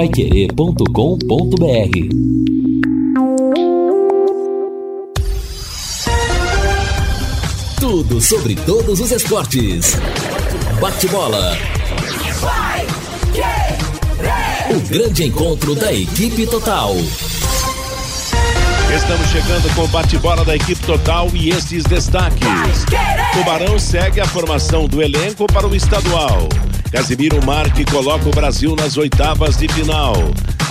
paiquerê.com.br Tudo sobre todos os esportes. Bate-bola. O grande encontro da equipe total. Estamos chegando com o bate-bola da equipe total e esses destaques. Tubarão segue a formação do elenco para o estadual. Casimiro Marque coloca o Brasil nas oitavas de final.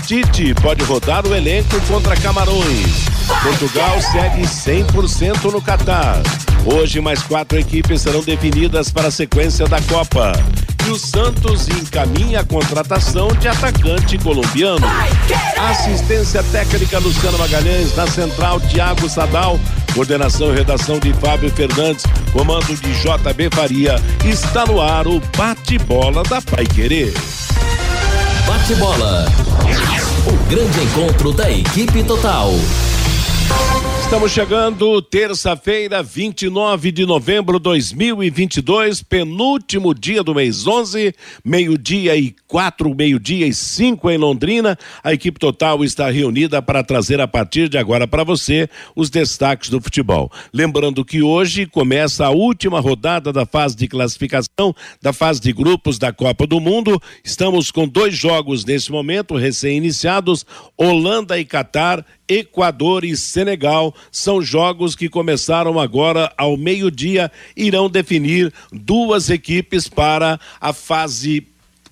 Tite pode rodar o elenco contra Camarões. Portugal segue 100% no Catar. Hoje, mais quatro equipes serão definidas para a sequência da Copa. E o Santos encaminha a contratação de atacante colombiano. Assistência técnica Luciano Magalhães, na central Tiago Sadal. Coordenação e redação de Fábio Fernandes, comando de JB Faria. Está no ar o bate-bola da Pai Querer. Bate-bola. O grande encontro da equipe total. Estamos chegando terça-feira, 29 de novembro de 2022, penúltimo dia do mês 11, meio-dia e quatro, meio-dia e cinco em Londrina. A equipe total está reunida para trazer a partir de agora para você os destaques do futebol. Lembrando que hoje começa a última rodada da fase de classificação da fase de grupos da Copa do Mundo. Estamos com dois jogos nesse momento, recém-iniciados: Holanda e Catar Equador e Senegal. São jogos que começaram agora ao meio-dia, irão definir duas equipes para a fase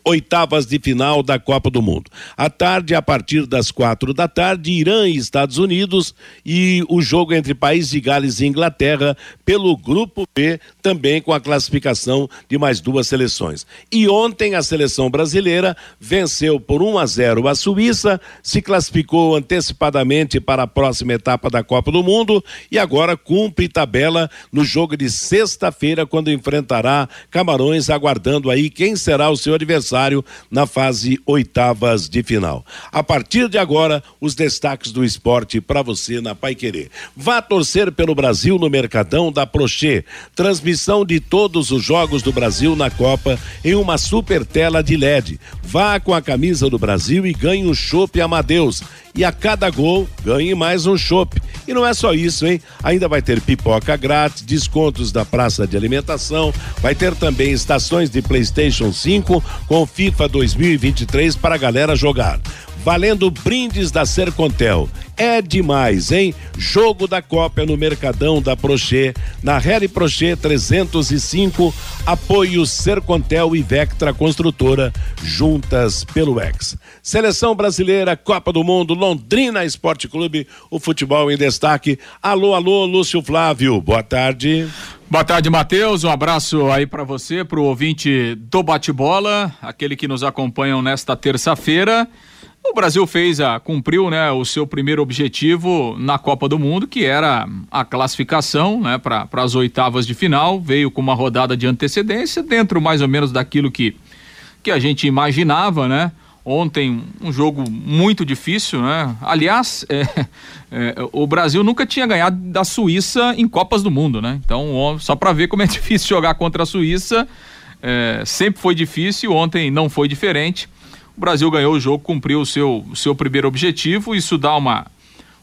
oitavas de final da Copa do Mundo. À tarde, a partir das quatro da tarde, Irã e Estados Unidos e o jogo entre País de Gales e Inglaterra pelo Grupo B, também com a classificação de mais duas seleções. E ontem a seleção brasileira venceu por 1 a 0 a Suíça, se classificou antecipadamente para a próxima etapa da Copa do Mundo e agora cumpre tabela no jogo de sexta-feira quando enfrentará Camarões, aguardando aí quem será o seu adversário adversário na fase oitavas de final. A partir de agora, os destaques do esporte para você na Pai Querer. Vá torcer pelo Brasil no Mercadão da Prochê. Transmissão de todos os jogos do Brasil na Copa em uma super tela de LED. Vá com a camisa do Brasil e ganhe um chopp Amadeus e a cada gol ganhe mais um chopp. E não é só isso, hein? Ainda vai ter pipoca grátis, descontos da praça de alimentação, vai ter também estações de PlayStation 5 com FIFA 2023 para a galera jogar valendo brindes da Sercontel. É demais, hein? Jogo da Copa no Mercadão da Prochê, na Harry Prochê 305, apoio Sercontel e Vectra Construtora, juntas pelo Ex. Seleção Brasileira, Copa do Mundo, Londrina Esporte Clube, o futebol em destaque. Alô, alô, Lúcio Flávio, boa tarde. Boa tarde, Matheus. Um abraço aí para você, para o ouvinte do Bate-Bola, aquele que nos acompanham nesta terça-feira. O Brasil fez a cumpriu, né, o seu primeiro objetivo na Copa do Mundo, que era a classificação, né, para as oitavas de final. Veio com uma rodada de antecedência dentro mais ou menos daquilo que que a gente imaginava, né? Ontem um jogo muito difícil, né? Aliás, é, é, o Brasil nunca tinha ganhado da Suíça em Copas do Mundo, né? Então, só para ver como é difícil jogar contra a Suíça, é, sempre foi difícil. Ontem não foi diferente. O Brasil ganhou o jogo, cumpriu o seu, seu primeiro objetivo, isso dá uma,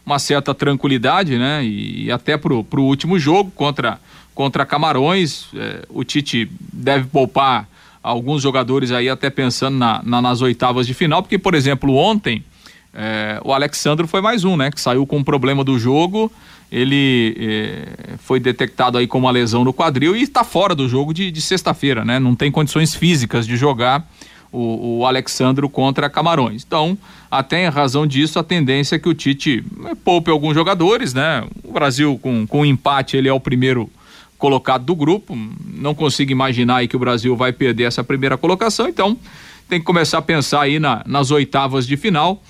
uma certa tranquilidade, né? E, e até pro, pro último jogo contra, contra Camarões, é, o Tite deve poupar alguns jogadores aí até pensando na, na, nas oitavas de final, porque, por exemplo, ontem é, o Alexandre foi mais um, né? Que saiu com um problema do jogo, ele é, foi detectado aí com uma lesão no quadril e está fora do jogo de, de sexta-feira, né? Não tem condições físicas de jogar o, o Alexandro contra Camarões. Então, até em razão disso, a tendência é que o Tite eh, poupe alguns jogadores, né? O Brasil, com, com um empate, ele é o primeiro colocado do grupo. Não consigo imaginar aí que o Brasil vai perder essa primeira colocação, então tem que começar a pensar aí na, nas oitavas de final.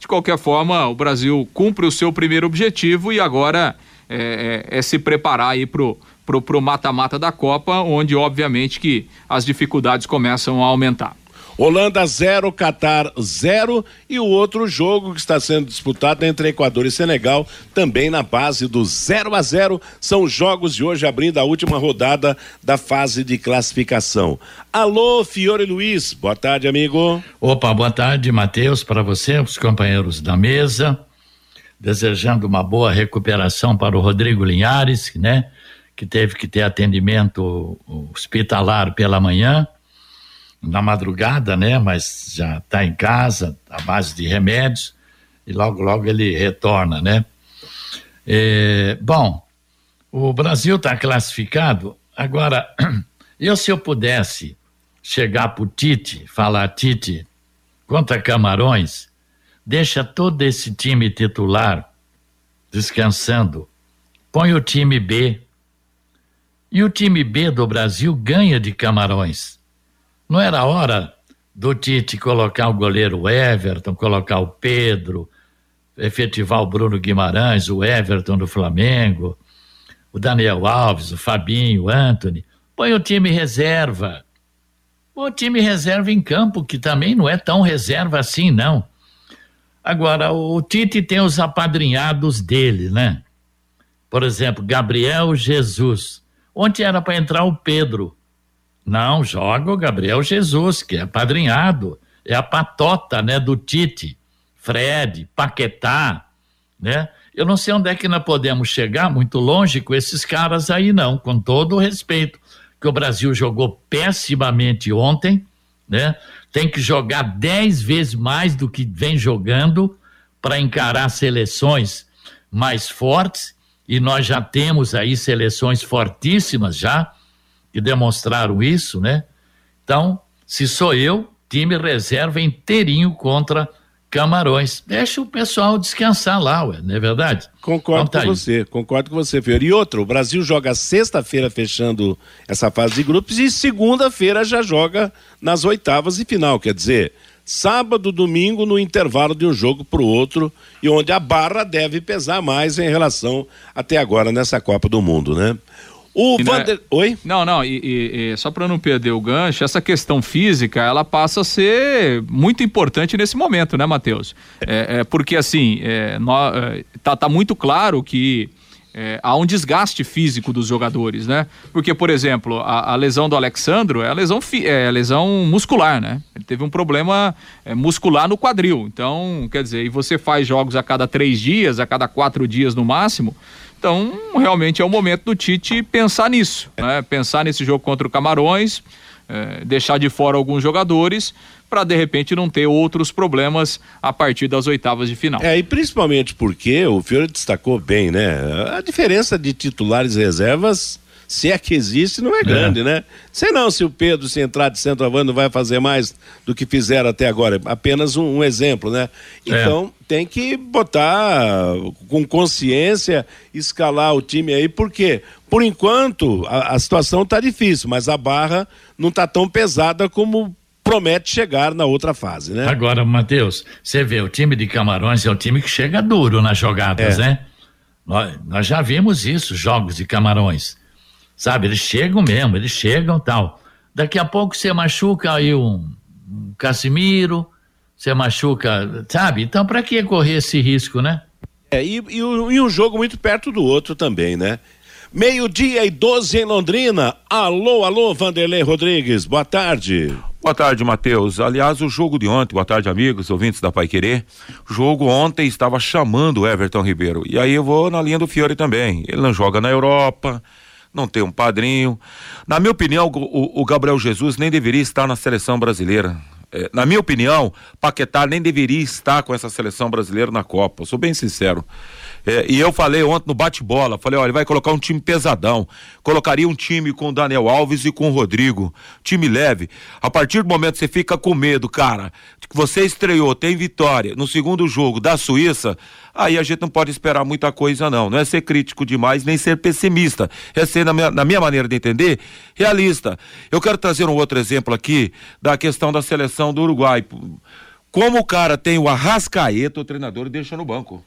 De qualquer forma, o Brasil cumpre o seu primeiro objetivo e agora é, é, é se preparar aí pro pro mata-mata da Copa, onde obviamente que as dificuldades começam a aumentar. Holanda 0, Catar 0 e o outro jogo que está sendo disputado entre Equador e Senegal, também na base do 0 a 0 São jogos de hoje abrindo a última rodada da fase de classificação. Alô, Fiore Luiz, boa tarde, amigo. Opa, boa tarde, Matheus, para você, os companheiros da mesa. Desejando uma boa recuperação para o Rodrigo Linhares, né? Que teve que ter atendimento hospitalar pela manhã na madrugada, né? Mas já está em casa, à base de remédios, e logo, logo ele retorna, né? É, bom, o Brasil está classificado. Agora, eu se eu pudesse chegar para o Tite, falar, Tite, contra Camarões, deixa todo esse time titular descansando, põe o time B. E o time B do Brasil ganha de Camarões. Não era hora do Tite colocar o goleiro Everton, colocar o Pedro, efetivar o Bruno Guimarães, o Everton do Flamengo, o Daniel Alves, o Fabinho, o Anthony. Põe o time reserva. Põe o time reserva em campo, que também não é tão reserva assim, não. Agora, o Tite tem os apadrinhados dele, né? Por exemplo, Gabriel Jesus. Ontem era para entrar o Pedro. Não, joga o Gabriel Jesus, que é padrinhado, é a patota, né, do Tite, Fred, Paquetá, né? Eu não sei onde é que nós podemos chegar, muito longe com esses caras aí não, com todo o respeito, que o Brasil jogou pessimamente ontem, né? Tem que jogar dez vezes mais do que vem jogando para encarar seleções mais fortes, e nós já temos aí seleções fortíssimas já, que demonstraram isso, né? Então, se sou eu, time reserva inteirinho contra Camarões. Deixa o pessoal descansar lá, ué, não é verdade? Concordo então, tá com aí. você, concordo com você, Fiore. E outro, o Brasil joga sexta-feira fechando essa fase de grupos e segunda-feira já joga nas oitavas e final, quer dizer, sábado, domingo, no intervalo de um jogo para o outro, e onde a barra deve pesar mais em relação até agora nessa Copa do Mundo, né? O e Vander... É... Oi? Não, não, e, e, e só para não perder o gancho, essa questão física, ela passa a ser muito importante nesse momento, né, Matheus? É, é, porque, assim, é, é, tá, tá muito claro que é, há um desgaste físico dos jogadores, né? Porque, por exemplo, a, a lesão do Alexandro é a lesão, fi, é a lesão muscular, né? Ele teve um problema é, muscular no quadril. Então, quer dizer, e você faz jogos a cada três dias, a cada quatro dias no máximo. Então, realmente é o momento do Tite pensar nisso, né? Pensar nesse jogo contra o Camarões, é, deixar de fora alguns jogadores para de repente não ter outros problemas a partir das oitavas de final. É, e principalmente porque o Fiore destacou bem, né? A diferença de titulares e reservas se é que existe, não é grande, é. né? Sei não se o Pedro, se entrar de centroavante, não vai fazer mais do que fizeram até agora. Apenas um, um exemplo, né? É. Então, é. tem que botar com consciência, escalar o time aí, porque, por enquanto, a, a situação está difícil, mas a barra não está tão pesada como promete chegar na outra fase, né? Agora, Matheus, você vê, o time de Camarões é o time que chega duro nas jogadas, é. né? Nós, nós já vimos isso, jogos de Camarões. Sabe, eles chegam mesmo, eles chegam tal. Daqui a pouco você machuca aí um, um Casimiro, você machuca, sabe? Então, para que correr esse risco, né? É, e, e, e um jogo muito perto do outro também, né? Meio-dia e 12 em Londrina. Alô, alô, Vanderlei Rodrigues, boa tarde. Boa tarde, Matheus. Aliás, o jogo de ontem, boa tarde, amigos, ouvintes da Pai Querer. O jogo ontem estava chamando o Everton Ribeiro. E aí eu vou na linha do Fiore também. Ele não joga na Europa, não tem um padrinho. Na minha opinião, o, o Gabriel Jesus nem deveria estar na seleção brasileira. É, na minha opinião, Paquetá nem deveria estar com essa seleção brasileira na Copa. Sou bem sincero. É, e eu falei ontem no bate-bola, falei, olha, ele vai colocar um time pesadão. Colocaria um time com o Daniel Alves e com o Rodrigo. Time leve. A partir do momento que você fica com medo, cara, que você estreou, tem vitória no segundo jogo da Suíça, aí a gente não pode esperar muita coisa, não. Não é ser crítico demais, nem ser pessimista. É ser, na minha, na minha maneira de entender, realista. Eu quero trazer um outro exemplo aqui da questão da seleção do Uruguai. Como o cara tem o Arrascaeta, o treinador deixa no banco.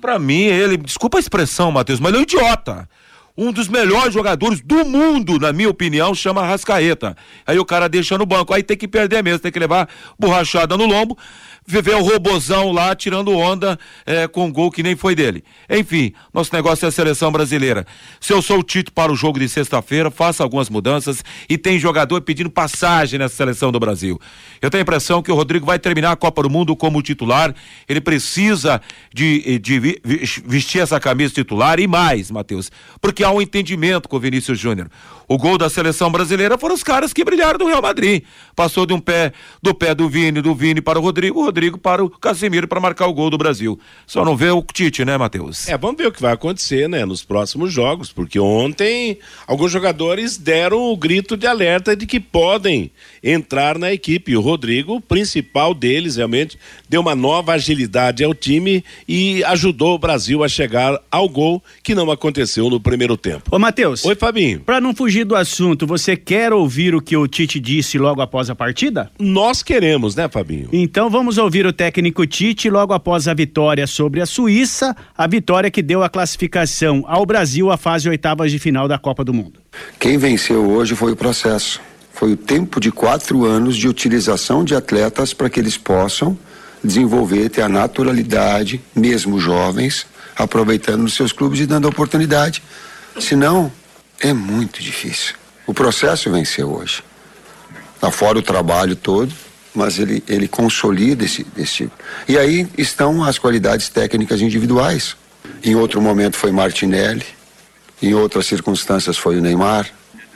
Para mim, ele, desculpa a expressão, Matheus, mas ele é um idiota. um dos melhores jogadores do mundo, na minha opinião, chama Rascaeta. Aí o cara deixa no banco, aí tem que perder mesmo, tem que levar borrachada no lombo viver o robozão lá tirando onda é, com gol que nem foi dele. Enfim, nosso negócio é a seleção brasileira. Se eu sou o Tito para o jogo de sexta-feira, faça algumas mudanças e tem jogador pedindo passagem nessa seleção do Brasil. Eu tenho a impressão que o Rodrigo vai terminar a Copa do Mundo como titular. Ele precisa de, de vestir essa camisa titular e mais, Matheus, porque há um entendimento com o Vinícius Júnior. O gol da seleção brasileira foram os caras que brilharam do Real Madrid. Passou de um pé do pé do Vini, do Vini para o Rodrigo, o Rodrigo para o Casimiro para marcar o gol do Brasil. Só não vê o Tite, né, Matheus? É, vamos ver o que vai acontecer, né, nos próximos jogos, porque ontem alguns jogadores deram o grito de alerta de que podem entrar na equipe. O Rodrigo, o principal deles, realmente deu uma nova agilidade ao time e ajudou o Brasil a chegar ao gol que não aconteceu no primeiro tempo. Ô, Matheus. Oi, Fabinho. Para não fugir do assunto, você quer ouvir o que o Tite disse logo após a partida? Nós queremos, né, Fabinho? Então vamos ouvir o técnico Tite logo após a vitória sobre a Suíça, a vitória que deu a classificação ao Brasil à fase oitavas de final da Copa do Mundo. Quem venceu hoje foi o processo. Foi o tempo de quatro anos de utilização de atletas para que eles possam desenvolver, ter a naturalidade, mesmo jovens, aproveitando nos seus clubes e dando oportunidade. Senão, é muito difícil. O processo venceu hoje. Lá fora o trabalho todo, mas ele, ele consolida esse, esse tipo. E aí estão as qualidades técnicas individuais. Em outro momento foi Martinelli, em outras circunstâncias foi o Neymar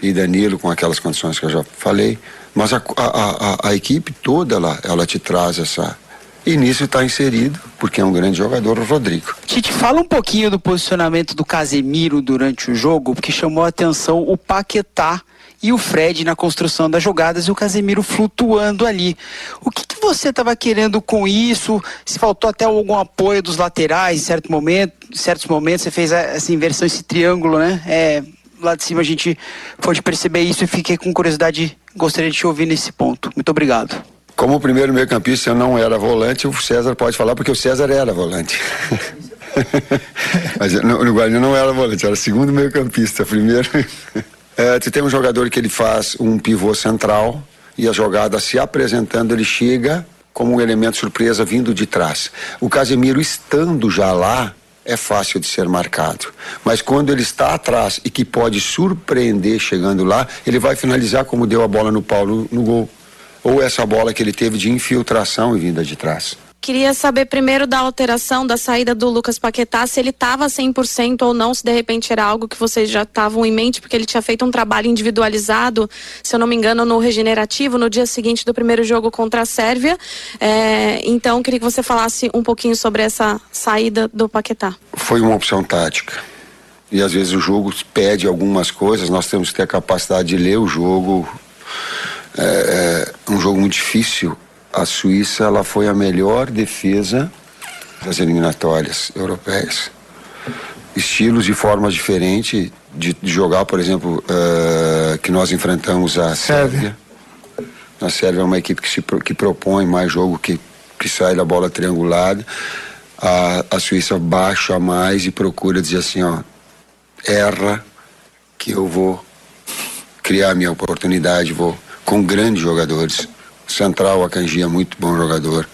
e Danilo, com aquelas condições que eu já falei. Mas a, a, a, a equipe toda ela, ela te traz essa, e nisso está inserido, porque é um grande jogador, o Rodrigo. Tite, fala um pouquinho do posicionamento do Casemiro durante o jogo, porque chamou a atenção o Paquetá e o Fred na construção das jogadas e o Casemiro flutuando ali. O que, que você estava querendo com isso? Se faltou até algum apoio dos laterais em certo momento, em certos momentos você fez essa inversão, esse triângulo, né? É, lá de cima a gente pode perceber isso e fiquei com curiosidade, gostaria de te ouvir nesse ponto. Muito obrigado. Como o primeiro meio campista eu não era volante, o César pode falar porque o César era volante. Mas no, no Guarani não era volante, era segundo meio campista, primeiro. é, tu tem um jogador que ele faz um pivô central e a jogada se apresentando, ele chega como um elemento surpresa vindo de trás. O Casemiro estando já lá, é fácil de ser marcado. Mas quando ele está atrás e que pode surpreender chegando lá, ele vai finalizar como deu a bola no Paulo no gol ou essa bola que ele teve de infiltração e vinda de trás? Queria saber primeiro da alteração da saída do Lucas Paquetá, se ele estava 100% ou não, se de repente era algo que vocês já estavam em mente, porque ele tinha feito um trabalho individualizado, se eu não me engano, no regenerativo, no dia seguinte do primeiro jogo contra a Sérvia. É, então, queria que você falasse um pouquinho sobre essa saída do Paquetá. Foi uma opção tática. E às vezes o jogo pede algumas coisas, nós temos que ter a capacidade de ler o jogo é, é um jogo muito difícil. A Suíça ela foi a melhor defesa das eliminatórias europeias. Estilos e formas diferentes de, de jogar, por exemplo, uh, que nós enfrentamos a Sérvia. A Sérvia é uma equipe que, se, que propõe mais jogo, que, que sai da bola triangulada. A, a Suíça baixa mais e procura dizer assim, ó, erra que eu vou criar minha oportunidade, vou com grandes jogadores. Central, Akanji é muito bom jogador.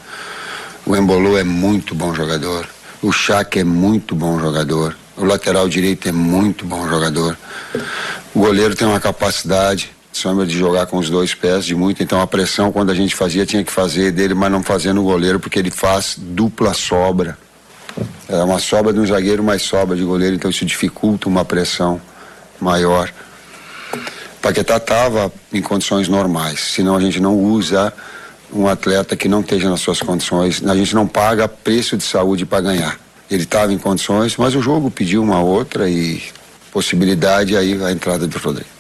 O Embolo é muito bom jogador. O Chac é muito bom jogador. O lateral direito é muito bom jogador. O goleiro tem uma capacidade, sombra de jogar com os dois pés de muito. Então a pressão quando a gente fazia tinha que fazer dele, mas não fazia no goleiro porque ele faz dupla sobra. É uma sobra de um zagueiro, mais sobra de goleiro, então isso dificulta uma pressão maior. Paquetá estava em condições normais, senão a gente não usa um atleta que não esteja nas suas condições, a gente não paga preço de saúde para ganhar. Ele estava em condições, mas o jogo pediu uma outra e possibilidade aí a entrada do Rodrigo.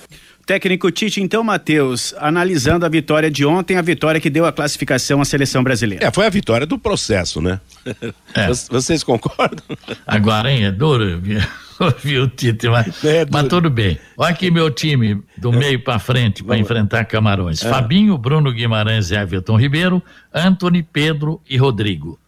Técnico Tite, então, Matheus, analisando a vitória de ontem, a vitória que deu a classificação à seleção brasileira. É, foi a vitória do processo, né? É. Vocês concordam? Agora, hein, é duro viu, Tite, mas, é mas tudo bem. Olha aqui meu time, do é. meio para frente, para enfrentar Camarões. É. Fabinho, Bruno Guimarães e Everton Ribeiro, Anthony, Pedro e Rodrigo.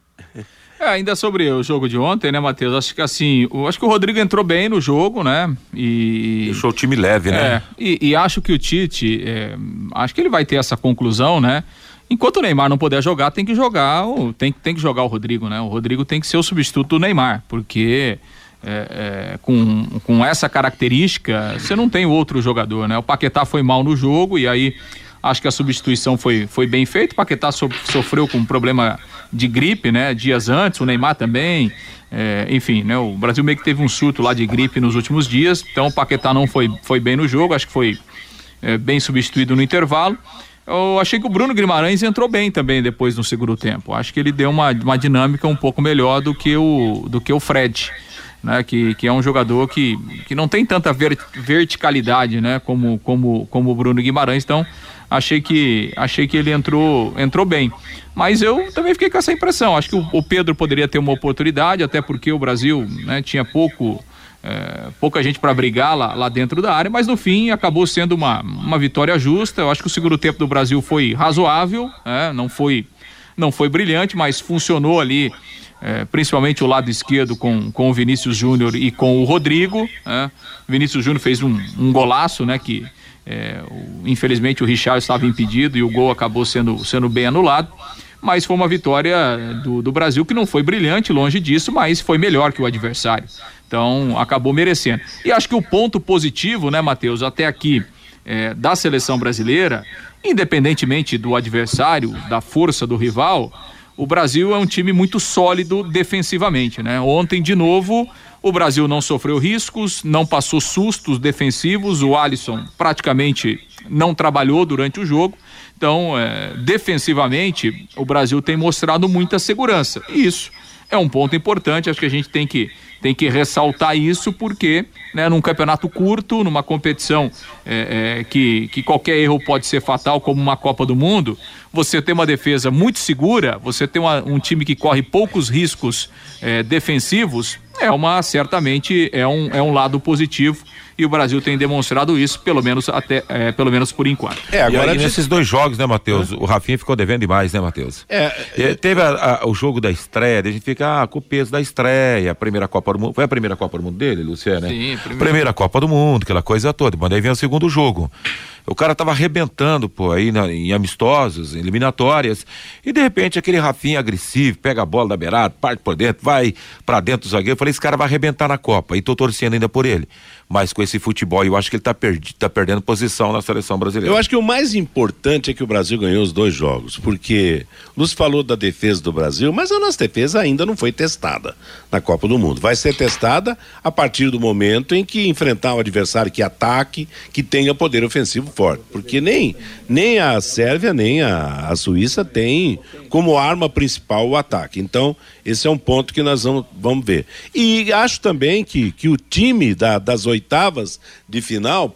É, ainda sobre o jogo de ontem, né, Matheus? Acho que assim, o, acho que o Rodrigo entrou bem no jogo, né? E. Deixou o time leve, né? É, e, e acho que o Tite, é, acho que ele vai ter essa conclusão, né? Enquanto o Neymar não puder jogar, tem que jogar, o, tem, tem que jogar o Rodrigo, né? O Rodrigo tem que ser o substituto do Neymar, porque é, é, com, com essa característica, você não tem outro jogador, né? O Paquetá foi mal no jogo e aí acho que a substituição foi, foi bem feita. O Paquetá so, sofreu com um problema de gripe, né? Dias antes, o Neymar também. É, enfim, né? O Brasil meio que teve um surto lá de gripe nos últimos dias, então o Paquetá não foi, foi bem no jogo, acho que foi é, bem substituído no intervalo. Eu achei que o Bruno Guimarães entrou bem também depois no segundo tempo. Acho que ele deu uma, uma dinâmica um pouco melhor do que o, do que o Fred. Né, que, que é um jogador que, que não tem tanta ver, verticalidade né, como, como, como o Bruno Guimarães, então achei que, achei que ele entrou, entrou bem. Mas eu também fiquei com essa impressão. Acho que o, o Pedro poderia ter uma oportunidade, até porque o Brasil né, tinha pouco é, pouca gente para brigar lá, lá dentro da área, mas no fim acabou sendo uma, uma vitória justa. Eu acho que o segundo tempo do Brasil foi razoável, é, não foi não foi brilhante, mas funcionou ali, é, principalmente o lado esquerdo com, com o Vinícius Júnior e com o Rodrigo. É. Vinícius Júnior fez um, um golaço, né? Que é, o, infelizmente o Richard estava impedido e o gol acabou sendo, sendo bem anulado mas foi uma vitória do, do Brasil que não foi brilhante, longe disso, mas foi melhor que o adversário. Então, acabou merecendo. E acho que o ponto positivo, né, Matheus, até aqui é, da seleção brasileira, independentemente do adversário, da força do rival, o Brasil é um time muito sólido defensivamente, né? Ontem, de novo, o Brasil não sofreu riscos, não passou sustos defensivos, o Alisson praticamente não trabalhou durante o jogo. Então, é, defensivamente, o Brasil tem mostrado muita segurança. E isso é um ponto importante, acho que a gente tem que, tem que ressaltar isso, porque né, num campeonato curto, numa competição é, é, que, que qualquer erro pode ser fatal, como uma Copa do Mundo, você tem uma defesa muito segura, você tem uma, um time que corre poucos riscos é, defensivos, é uma certamente é um, é um lado positivo e o Brasil tem demonstrado isso, pelo menos até, é, pelo menos por enquanto. É, agora gente... nesses dois jogos, né, Matheus? É. O Rafinha ficou devendo demais, né, Matheus? É, é... Teve a, a, o jogo da estreia, a gente fica ah, com o peso da estreia, a primeira Copa do Mundo. Foi a primeira Copa do Mundo dele, Luciano? Né? Sim, primeira... primeira Copa do Mundo, aquela coisa toda. Mas aí vem o segundo jogo. O cara tava arrebentando, pô, aí na, em amistosos, em eliminatórias, e de repente aquele Rafinha agressivo, pega a bola da beirada, parte por dentro, vai para dentro do zagueiro. Eu falei, esse cara vai arrebentar na Copa, e tô torcendo ainda por ele. Mas com esse futebol, eu acho que ele tá, perdi, tá perdendo posição na seleção brasileira. Eu acho que o mais importante é que o Brasil ganhou os dois jogos, porque Luz falou da defesa do Brasil, mas a nossa defesa ainda não foi testada na Copa do Mundo. Vai ser testada a partir do momento em que enfrentar um adversário que ataque, que tenha poder ofensivo forte, porque nem, nem a Sérvia nem a, a Suíça tem como arma principal o ataque. Então, esse é um ponto que nós vamos, vamos ver. E acho também que, que o time da, das oitavas de final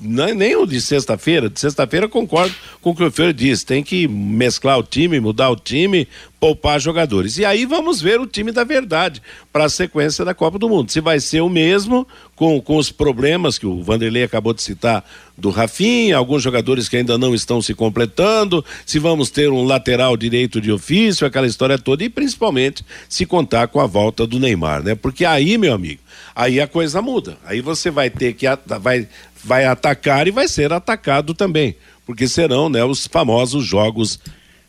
não é nem o de sexta-feira. De sexta-feira concordo com o que o Fer disse. Tem que mesclar o time, mudar o time, poupar jogadores. E aí vamos ver o time da verdade para a sequência da Copa do Mundo. Se vai ser o mesmo, com, com os problemas que o Vanderlei acabou de citar do Rafinha, alguns jogadores que ainda não estão se completando, se vamos ter um lateral direito de ofício, aquela história toda, e principalmente se contar com a volta do Neymar, né? Porque aí, meu amigo, aí a coisa muda. Aí você vai ter que vai vai atacar e vai ser atacado também, porque serão né, os famosos jogos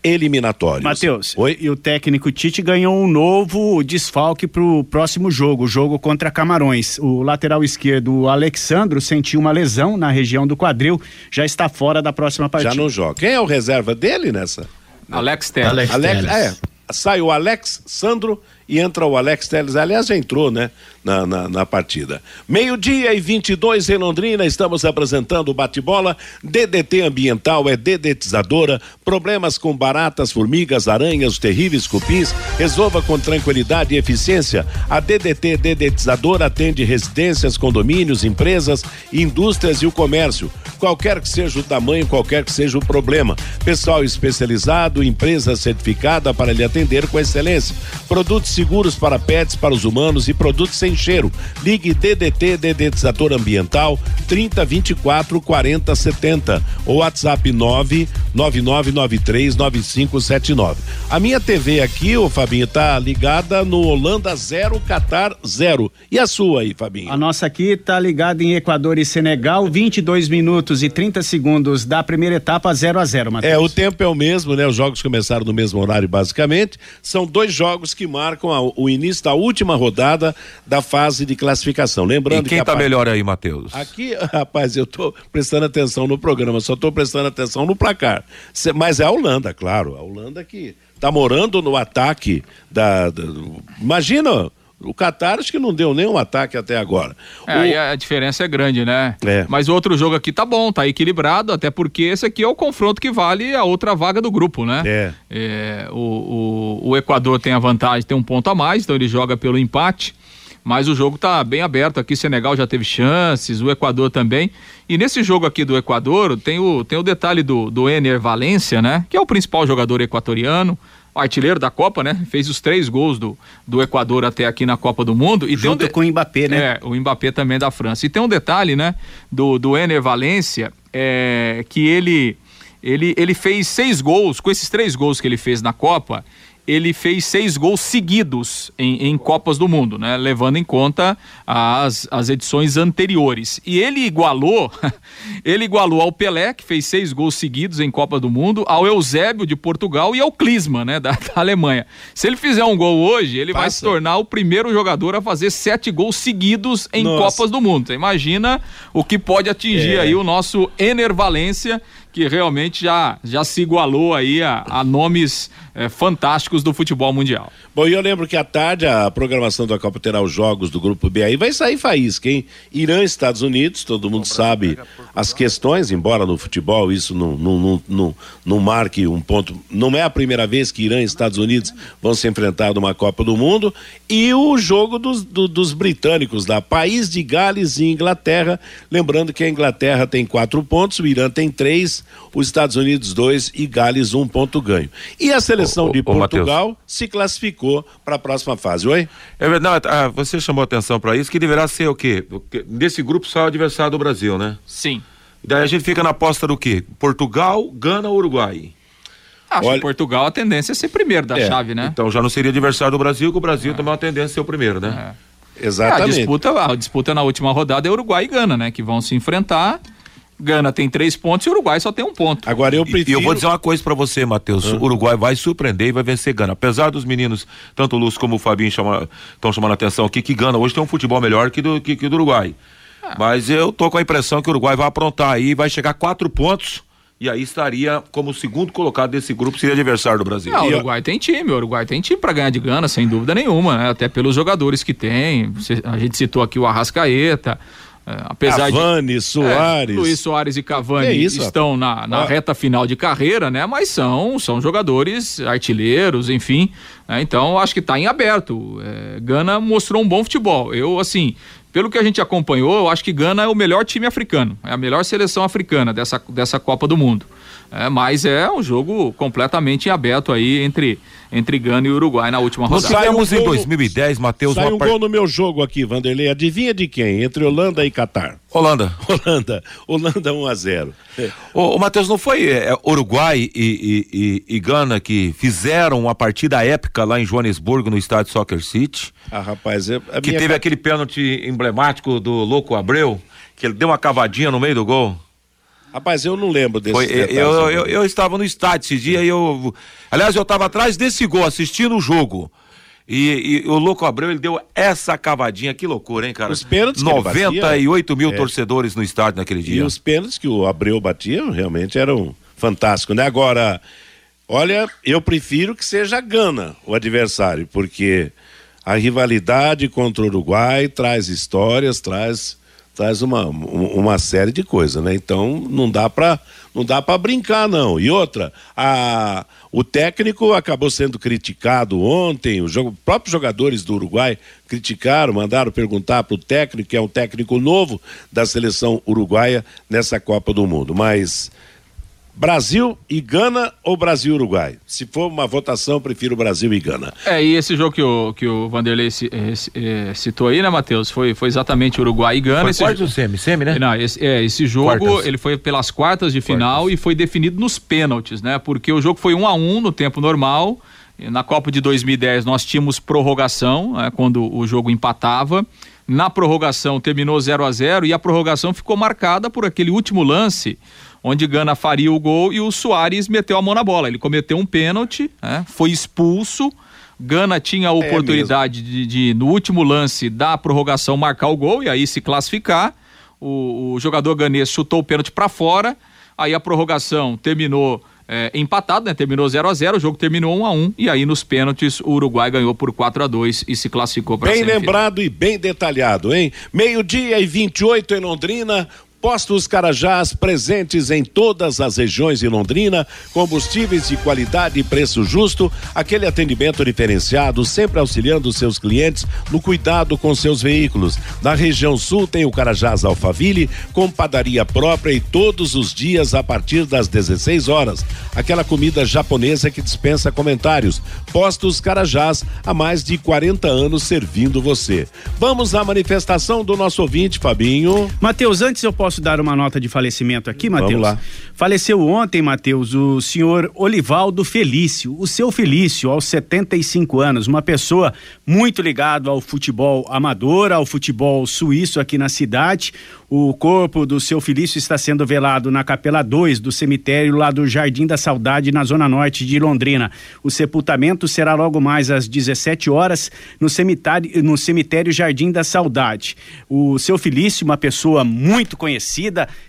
eliminatórios. Matheus, e o técnico Tite ganhou um novo desfalque para o próximo jogo, o jogo contra Camarões. O lateral esquerdo, o Alexandro, sentiu uma lesão na região do quadril, já está fora da próxima partida. Já não joga. Quem é o reserva dele nessa? Alex Telles. Alex, Alex, é, sai o Alex Sandro e entra o Alex Telles. Aliás, já entrou, né? Na, na, na partida. Meio-dia e 22 em Londrina, estamos apresentando o bate-bola. DDT Ambiental é dedetizadora. Problemas com baratas, formigas, aranhas, terríveis cupins. Resolva com tranquilidade e eficiência. A DDT Dedetizadora atende residências, condomínios, empresas, indústrias e o comércio. Qualquer que seja o tamanho, qualquer que seja o problema. Pessoal especializado, empresa certificada para lhe atender com excelência. Produtos seguros para pets, para os humanos e produtos sem sem cheiro. Ligue DDT dedetizador ambiental 30 24 40 70 ou WhatsApp 99993 9579. A minha TV aqui, ô Fabinho, tá ligada no Holanda 0 Qatar 0. E a sua aí, Fabinho? A nossa aqui tá ligada em Equador e Senegal, 22 minutos e 30 segundos da primeira etapa 0 a 0, Matheus. É, o tempo é o mesmo, né? Os jogos começaram no mesmo horário basicamente. São dois jogos que marcam a, o início da última rodada da fase de classificação. Lembrando e quem que tá melhor aí, Matheus? Aqui, rapaz, eu tô prestando atenção no programa, só tô prestando atenção no placar. Mas é a Holanda, claro. A Holanda que tá morando no ataque da. da imagina. O Qatar acho que não deu nenhum ataque até agora. É, o... a diferença é grande, né? É. Mas o outro jogo aqui tá bom, tá equilibrado, até porque esse aqui é o confronto que vale a outra vaga do grupo, né? É. é o, o, o Equador tem a vantagem, tem um ponto a mais, então ele joga pelo empate mas o jogo está bem aberto aqui. Senegal já teve chances, o Equador também. E nesse jogo aqui do Equador tem o, tem o detalhe do, do Ener Valência, né? Que é o principal jogador equatoriano, artilheiro da Copa, né? Fez os três gols do, do Equador até aqui na Copa do Mundo. E Junto um de... com o Mbappé, né? É, o Mbappé também da França. E tem um detalhe, né? Do, do Ener Valência, é, que ele, ele, ele fez seis gols, com esses três gols que ele fez na Copa, ele fez seis gols seguidos em, em, Copas do Mundo, né? Levando em conta as, as edições anteriores. E ele igualou, ele igualou ao Pelé, que fez seis gols seguidos em Copa do Mundo, ao Eusébio de Portugal e ao Klinsmann, né? Da, da Alemanha. Se ele fizer um gol hoje, ele Passa. vai se tornar o primeiro jogador a fazer sete gols seguidos em Nossa. Copas do Mundo. Você imagina o que pode atingir é. aí o nosso Ener Valência, que realmente já, já se igualou aí a, a nomes é, fantásticos do futebol mundial. Bom, e eu lembro que à tarde a programação da Copa terá os jogos do Grupo B aí, vai sair faísca, hein? Irã, Estados Unidos, todo mundo sabe as questões, embora no futebol isso não, não, não, não, não marque um ponto, não é a primeira vez que Irã e Estados Unidos vão se enfrentar numa Copa do Mundo, e o jogo dos, do, dos britânicos, da País de Gales e Inglaterra, lembrando que a Inglaterra tem quatro pontos, o Irã tem três, os Estados Unidos dois e Gales um ponto ganho. E a seleção de Portugal se classificou para a próxima fase, oi? É verdade, ah, você chamou atenção para isso, que deverá ser o quê? Desse grupo só o adversário do Brasil, né? Sim. Daí a gente fica na aposta do quê? Portugal, Gana ou Uruguai? Acho Olha... que Portugal a tendência é ser primeiro da é, chave, né? Então já não seria adversário do Brasil, que o Brasil é. também é uma tendência a ser o primeiro, né? É. Exatamente. É, a, disputa, a disputa na última rodada é Uruguai e Gana, né? Que vão se enfrentar Gana tem três pontos e o Uruguai só tem um ponto. Agora eu prefiro. E eu vou dizer uma coisa para você, Matheus. O Uruguai vai surpreender e vai vencer Gana. Apesar dos meninos, tanto o Lúcio como o Fabinho estão chamando a atenção aqui, que Gana hoje tem um futebol melhor que do, que, que do Uruguai. Ah. Mas eu tô com a impressão que o Uruguai vai aprontar aí, vai chegar a quatro pontos e aí estaria como segundo colocado desse grupo, seria adversário do Brasil. Não, o Uruguai tem time, o Uruguai tem time para ganhar de Gana, sem dúvida nenhuma, né? até pelos jogadores que tem. A gente citou aqui o Arrascaeta, apesar Cavani, de, Soares. É, Luiz Soares e Cavani é isso, estão na, na ah. reta final de carreira, né? Mas são, são jogadores artilheiros, enfim. Né? Então, acho que está em aberto. É, Gana mostrou um bom futebol. Eu, assim, pelo que a gente acompanhou, eu acho que Gana é o melhor time africano. É a melhor seleção africana dessa, dessa Copa do Mundo. É, mas é um jogo completamente aberto aí entre, entre Gana e Uruguai na última rodada. Nós saímos um em 2010, Matheus. Sai um part... gol no meu jogo aqui, Vanderlei. Adivinha de quem? Entre Holanda e Catar. Holanda. Holanda. Holanda 1 a 0 Ô, Matheus, não foi é, Uruguai e, e, e, e, Gana que fizeram uma partida épica lá em Joanesburgo, no estádio Soccer City? Ah, rapaz, é, que teve aquele pênalti emblemático do Louco Abreu, que ele deu uma cavadinha no meio do gol. Rapaz, eu não lembro desse Foi, eu, eu, eu, eu, estava no estádio esse dia e eu. Aliás, eu estava atrás desse gol, assistindo o jogo. E, e, o Louco Abreu, ele deu essa cavadinha, que loucura, hein, cara? Os pênaltis 98 mil é. torcedores no estádio naquele dia. E os pênaltis que o Abreu batia realmente eram fantásticos, né? Agora, olha, eu prefiro que seja Gana o adversário, porque a rivalidade contra o Uruguai traz histórias, traz traz uma, uma série de coisas, né? Então não dá para não dá para brincar não. E outra, a, o técnico acabou sendo criticado ontem, os jogo, próprios jogadores do Uruguai criticaram, mandaram perguntar para o técnico, que é um técnico novo da seleção uruguaia nessa Copa do Mundo. Mas Brasil e Gana ou Brasil e Uruguai? Se for uma votação, prefiro Brasil e Gana. É, e esse jogo que o, que o Vanderlei é, citou aí, né, Matheus? Foi, foi exatamente Uruguai e Gana. Foi quarto semi, semi, né? Não, esse, é, esse jogo, quartas. ele foi pelas quartas de final quartas. e foi definido nos pênaltis, né? Porque o jogo foi um a um no tempo normal. Na Copa de 2010 nós tínhamos prorrogação, né, quando o jogo empatava. Na prorrogação terminou 0 a 0 e a prorrogação ficou marcada por aquele último lance onde Gana faria o gol e o Soares meteu a mão na bola. Ele cometeu um pênalti, né? foi expulso. Gana tinha a é oportunidade é de, de, no último lance da prorrogação, marcar o gol e aí se classificar. O, o jogador ganês chutou o pênalti para fora. Aí a prorrogação terminou é, empatado, né? Terminou 0 a 0 o jogo terminou 1 a 1 e aí nos pênaltis o Uruguai ganhou por 4 a 2 e se classificou para Bem lembrado e bem detalhado, hein? Meio-dia e 28 em Londrina, Postos Carajás, presentes em todas as regiões de Londrina, combustíveis de qualidade e preço justo, aquele atendimento diferenciado, sempre auxiliando seus clientes no cuidado com seus veículos. Na região sul tem o Carajás Alfaville, com padaria própria e todos os dias a partir das 16 horas. Aquela comida japonesa que dispensa comentários. Postos Carajás, há mais de 40 anos servindo você. Vamos à manifestação do nosso ouvinte, Fabinho. Matheus, antes eu posso posso dar uma nota de falecimento aqui, Matheus? Vamos lá. Faleceu ontem, Matheus, o senhor Olivaldo Felício, o seu Felício, aos 75 anos, uma pessoa muito ligado ao futebol amador, ao futebol suíço aqui na cidade. O corpo do seu Felício está sendo velado na Capela 2 do cemitério lá do Jardim da Saudade, na zona norte de Londrina. O sepultamento será logo mais às 17 horas no cemitério, no cemitério Jardim da Saudade. O seu Felício, uma pessoa muito conhecida,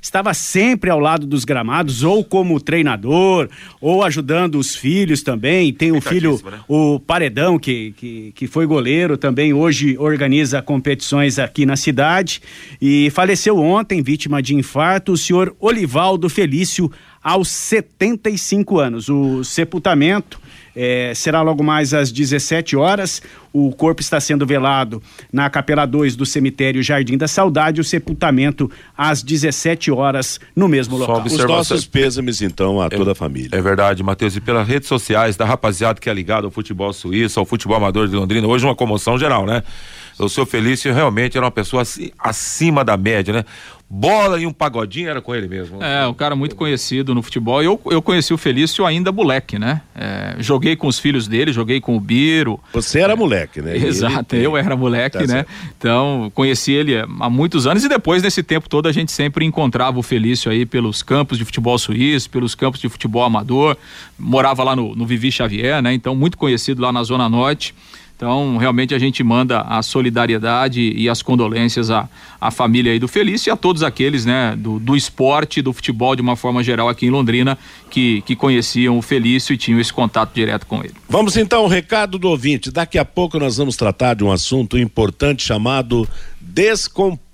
estava sempre ao lado dos gramados, ou como treinador, ou ajudando os filhos também. Tem o filho, né? o Paredão, que, que, que foi goleiro também, hoje organiza competições aqui na cidade. E faleceu ontem, vítima de infarto, o senhor Olivaldo Felício, aos 75 anos. O sepultamento é, será logo mais às 17 horas. O corpo está sendo velado na Capela 2 do cemitério Jardim da Saudade. O sepultamento às 17 horas no mesmo local. Os nossos pêsames, então, a toda é, a família. É verdade, Matheus. E pelas redes sociais da rapaziada que é ligado ao futebol suíço, ao futebol amador de Londrina, hoje uma comoção geral, né? O seu Felício realmente era uma pessoa acima da média, né? Bola e um pagodinho era com ele mesmo. É, um cara muito conhecido no futebol. Eu, eu conheci o Felício ainda moleque, né? É, joguei com os filhos dele, joguei com o Biro. Você era moleque, né? Exato, ele... eu era moleque, tá né? Certo. Então, conheci ele há muitos anos e depois, nesse tempo todo, a gente sempre encontrava o Felício aí pelos campos de futebol suíço, pelos campos de futebol amador. Morava lá no, no Vivi Xavier, né? Então, muito conhecido lá na Zona Norte. Então, realmente a gente manda a solidariedade e as condolências à, à família aí do Felício e a todos aqueles, né, do, do esporte, do futebol de uma forma geral aqui em Londrina, que, que conheciam o Felício e tinham esse contato direto com ele. Vamos então ao recado do ouvinte. Daqui a pouco nós vamos tratar de um assunto importante chamado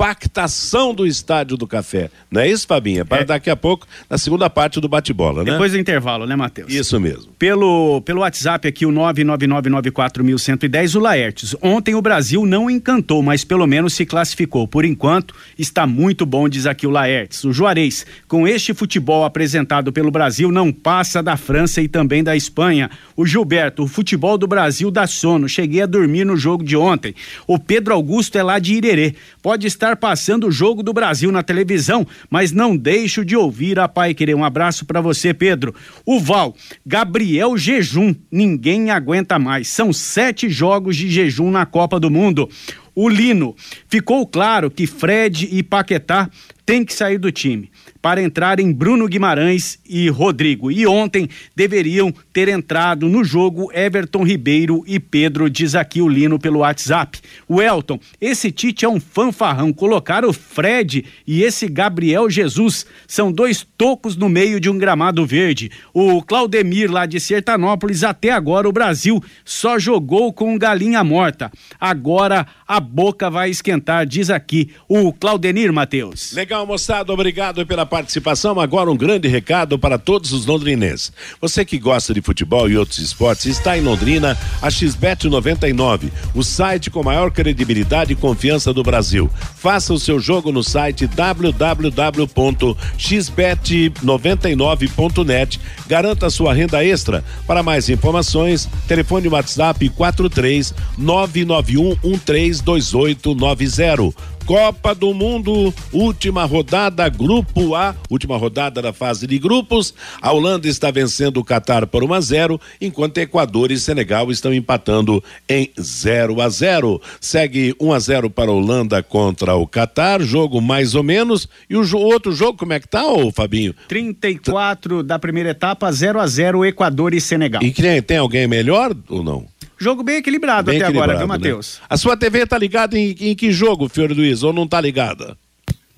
descompactação do estádio do café. Não é isso, Fabinha? Para é. daqui a pouco, na segunda parte do bate-bola, né? Depois do intervalo, né, Matheus? Isso mesmo. Pelo, pelo WhatsApp aqui, o 99994110, o Laertes. Ontem o Brasil não encantou, mas pelo menos se classificou. Por enquanto, está muito bom, diz aqui o Laertes. O Juarez, com este futebol apresentado pelo Brasil, não passa da França e também da Espanha. O Gilberto, o futebol do Brasil dá sono. Cheguei a dormir no jogo de ontem. O Pedro Augusto é lá de Irerê Pode estar passando o jogo do Brasil na televisão, mas não deixo de ouvir a Pai Querer. Um abraço para você, Pedro. O Val, Gabriel Jejum, ninguém aguenta mais. São sete jogos de jejum na Copa do Mundo. O Lino, ficou claro que Fred e Paquetá têm que sair do time para entrar em Bruno Guimarães e Rodrigo. E ontem deveriam ter entrado no jogo Everton Ribeiro e Pedro, diz aqui o Lino pelo WhatsApp. O Elton, esse Tite é um fanfarrão. Colocar o Fred e esse Gabriel Jesus são dois tocos no meio de um gramado verde. O Claudemir, lá de Sertanópolis, até agora o Brasil só jogou com galinha morta. Agora a boca vai esquentar, diz aqui o Claudenir Matheus. Legal, moçada, obrigado pela participação, agora um grande recado para todos os londrinenses. Você que gosta de futebol e outros esportes, está em Londrina a XBET 99, o site com maior credibilidade e confiança do Brasil. Faça o seu jogo no site www.xbet99.net. Garanta sua renda extra. Para mais informações, telefone WhatsApp 43 991 132890. Copa do Mundo, última rodada, Grupo A, última rodada da fase de grupos. A Holanda está vencendo o Catar por 1 a 0, enquanto Equador e Senegal estão empatando em 0 a 0. Segue 1 a 0 para a Holanda contra o Catar, jogo mais ou menos. E o outro jogo, como é que tá, ô Fabinho? 34 da primeira etapa, 0 a 0 Equador e Senegal. E tem, tem alguém melhor ou não? Jogo bem equilibrado bem até equilibrado, agora, viu, Matheus? Né? A sua TV tá ligada em, em que jogo, Fiore Luiz, ou não tá ligada?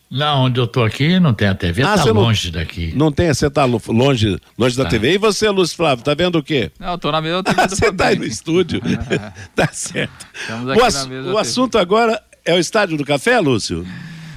Não, onde eu tô aqui não tem a TV, ah, tá longe não, daqui. Não tem, você tá longe, longe tá. da TV. E você, Lúcio Flávio, tá vendo o quê? Não, eu tô na mesma TV. você tá aí no estúdio. tá certo. o, o assunto agora é o Estádio do Café, Lúcio?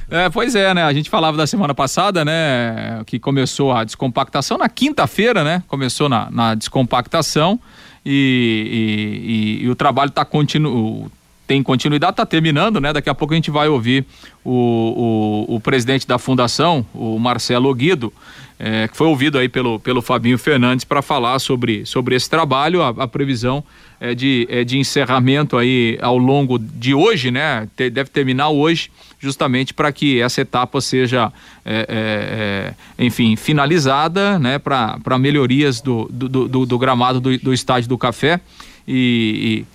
É, pois é, né? A gente falava da semana passada, né? Que começou a descompactação na quinta-feira, né? Começou na, na descompactação e, e, e, e o trabalho está continu, tem continuidade, está terminando, né? Daqui a pouco a gente vai ouvir o, o, o presidente da fundação, o Marcelo Guido, é, que foi ouvido aí pelo, pelo Fabinho Fernandes para falar sobre, sobre esse trabalho, a, a, previsão é de, é de encerramento aí ao longo de hoje, né? deve terminar hoje justamente para que essa etapa seja, é, é, é enfim, finalizada, né, para melhorias do, do, do, do gramado do, do, estádio do Café. E,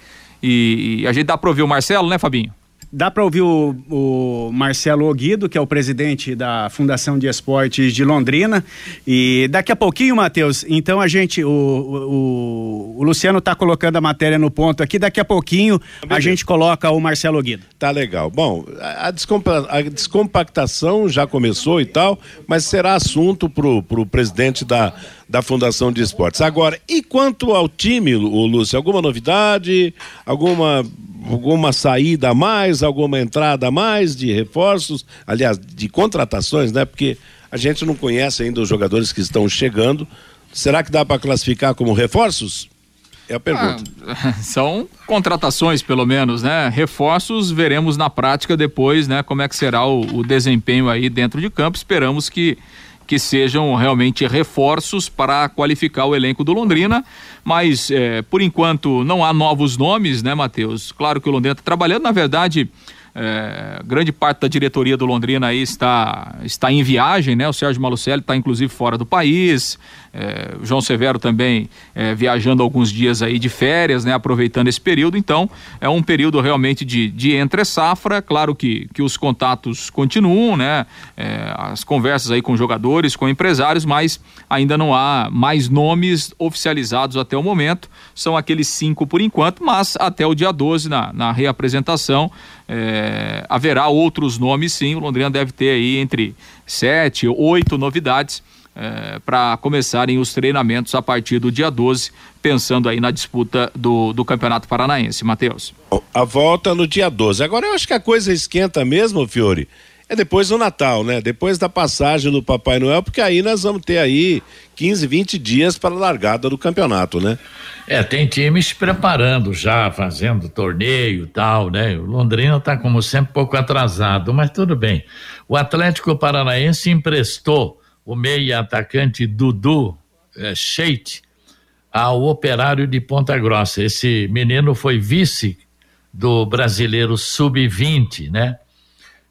e, e a gente dá para ouvir o Marcelo, né, Fabinho? Dá para ouvir o, o, Marcelo Oguido, que é o presidente da Fundação de Esportes de Londrina. E daqui a pouquinho, Matheus, então a gente, o, o, o Luciano está colocando a matéria no ponto aqui. Daqui a pouquinho a gente coloca o Marcelo Oguido. Tá legal. Bom, a, descompa, a descompactação já começou e tal, mas será assunto pro, pro presidente da, da Fundação de Esportes. Agora, e quanto ao time, o Lúcio, alguma novidade? Alguma alguma saída a mais, alguma entrada a mais de reforços, aliás, de contratações, né? Porque a gente não conhece ainda os jogadores que estão chegando. Será que dá para classificar como reforços? É a pergunta. Ah, são contratações, pelo menos, né? Reforços veremos na prática depois, né? Como é que será o, o desempenho aí dentro de campo. Esperamos que que sejam realmente reforços para qualificar o elenco do Londrina, mas é, por enquanto não há novos nomes, né, Matheus? Claro que o Londrina está trabalhando, na verdade. É, grande parte da diretoria do Londrina aí está, está em viagem, né? O Sérgio Malucelli está inclusive fora do país. É, João Severo também é, viajando alguns dias aí de férias, né? Aproveitando esse período. Então, é um período realmente de, de entre safra. Claro que, que os contatos continuam, né? É, as conversas aí com jogadores, com empresários, mas ainda não há mais nomes oficializados até o momento. São aqueles cinco por enquanto, mas até o dia 12, na, na reapresentação, é, haverá outros nomes sim. O Londrina deve ter aí entre sete, oito novidades é, para começarem os treinamentos a partir do dia 12, pensando aí na disputa do, do Campeonato Paranaense. Matheus. A volta no dia 12. Agora eu acho que a coisa esquenta mesmo, Fiore. É depois do Natal, né? Depois da passagem do Papai Noel, porque aí nós vamos ter aí 15, 20 dias para a largada do campeonato, né? É, tem times preparando já, fazendo torneio e tal, né? O Londrina está como sempre, pouco atrasado, mas tudo bem. O Atlético Paranaense emprestou o meia atacante Dudu é, Sheite ao Operário de Ponta Grossa. Esse menino foi vice do brasileiro sub-20, né?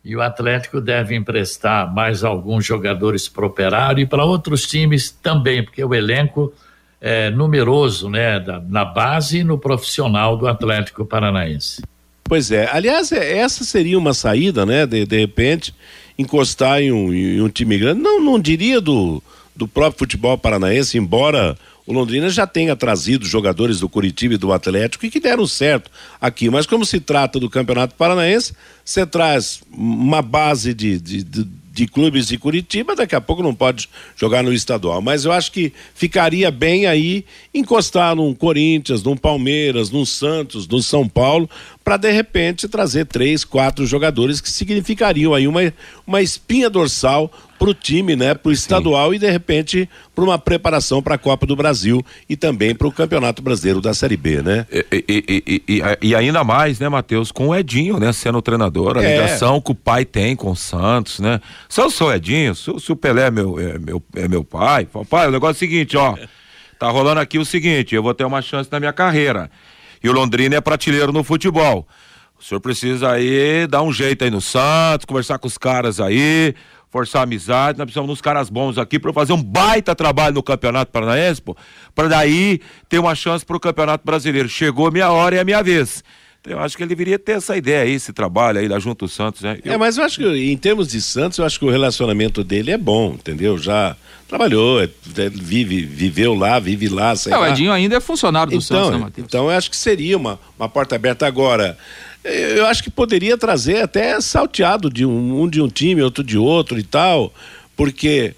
E o Atlético deve emprestar mais alguns jogadores para Operário e para outros times também, porque o elenco é numeroso, né? Da, na base e no profissional do Atlético Paranaense. Pois é. Aliás, é, essa seria uma saída, né? De, de repente, encostar em um, em um time grande. Não, não diria do, do próprio futebol paranaense, embora o Londrina já tenha trazido jogadores do Curitiba e do Atlético e que deram certo aqui. Mas como se trata do Campeonato Paranaense, você traz uma base de, de, de, de, clubes de Curitiba, daqui a pouco não pode jogar no estadual. Mas eu acho que ficaria bem aí encostar num Corinthians, num Palmeiras, num Santos, num São Paulo, para de repente trazer três, quatro jogadores que significariam aí uma, uma espinha dorsal para o time, né, para o estadual e de repente para uma preparação para a Copa do Brasil e também para o Campeonato Brasileiro da Série B, né? E, e, e, e ainda mais, né, Matheus, com o Edinho, né, sendo treinador, a é. ligação que o pai tem com o Santos, né? Se eu sou Edinho, se, se o Pelé é meu, é meu, é meu pai, pai, o negócio é o seguinte, ó, tá rolando aqui o seguinte, eu vou ter uma chance na minha carreira e o Londrina é prateleiro no futebol. O senhor precisa aí dar um jeito aí no Santos, conversar com os caras aí, forçar amizade, nós precisamos uns caras bons aqui para fazer um baita trabalho no Campeonato Paranaense, para daí ter uma chance para o Campeonato Brasileiro. Chegou a minha hora e a minha vez. Então, eu acho que ele deveria ter essa ideia aí, esse trabalho aí lá junto Santos, né? Eu... É, mas eu acho que em termos de Santos, eu acho que o relacionamento dele é bom, entendeu? Já trabalhou, é, é, vive, viveu lá, vive lá, sei é, lá. O Edinho ainda é funcionário do então, Santos, né, Matheus? Então eu acho que seria uma, uma porta aberta agora eu acho que poderia trazer até salteado de um, um de um time, outro de outro e tal, porque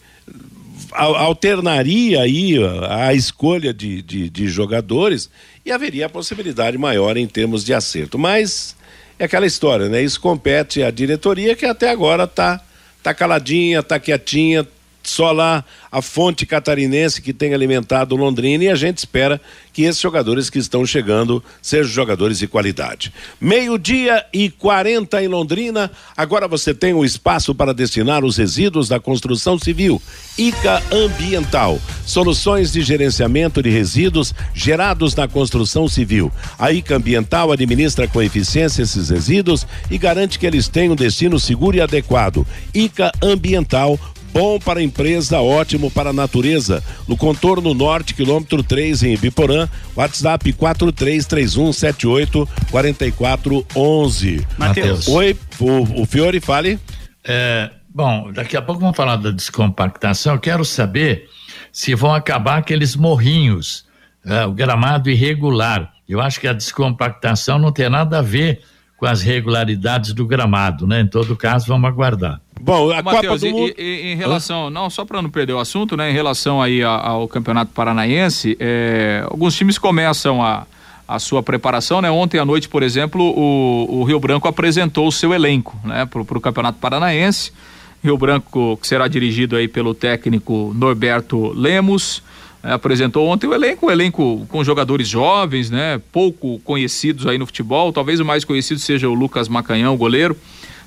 alternaria aí a escolha de, de, de, jogadores e haveria a possibilidade maior em termos de acerto. Mas é aquela história, né? Isso compete à diretoria que até agora tá, tá caladinha, tá quietinha, só lá a fonte catarinense que tem alimentado Londrina e a gente espera que esses jogadores que estão chegando sejam jogadores de qualidade. Meio-dia e 40 em Londrina. Agora você tem um espaço para destinar os resíduos da construção civil. ICA Ambiental. Soluções de gerenciamento de resíduos gerados na construção civil. A ICA Ambiental administra com eficiência esses resíduos e garante que eles tenham um destino seguro e adequado. ICA Ambiental bom para a empresa, ótimo para a natureza. No contorno norte, quilômetro 3 em Ibiporã, WhatsApp 4331784411. Matheus. Oi, o, o Fiore, fale. É, bom, daqui a pouco vamos falar da descompactação. Eu quero saber se vão acabar aqueles morrinhos, é, o gramado irregular. Eu acho que a descompactação não tem nada a ver com as regularidades do gramado, né? Em todo caso, vamos aguardar. Bom, a Mateus, Copa do e, Mundo... e, em relação, não, só para não perder o assunto, né? Em relação aí ao Campeonato Paranaense, é, alguns times começam a, a sua preparação, né? Ontem à noite, por exemplo, o, o Rio Branco apresentou o seu elenco, né? Para o Campeonato Paranaense. Rio Branco que será dirigido aí pelo técnico Norberto Lemos, é, apresentou ontem o elenco, o elenco com jogadores jovens, né? Pouco conhecidos aí no futebol. Talvez o mais conhecido seja o Lucas Macanhão, goleiro.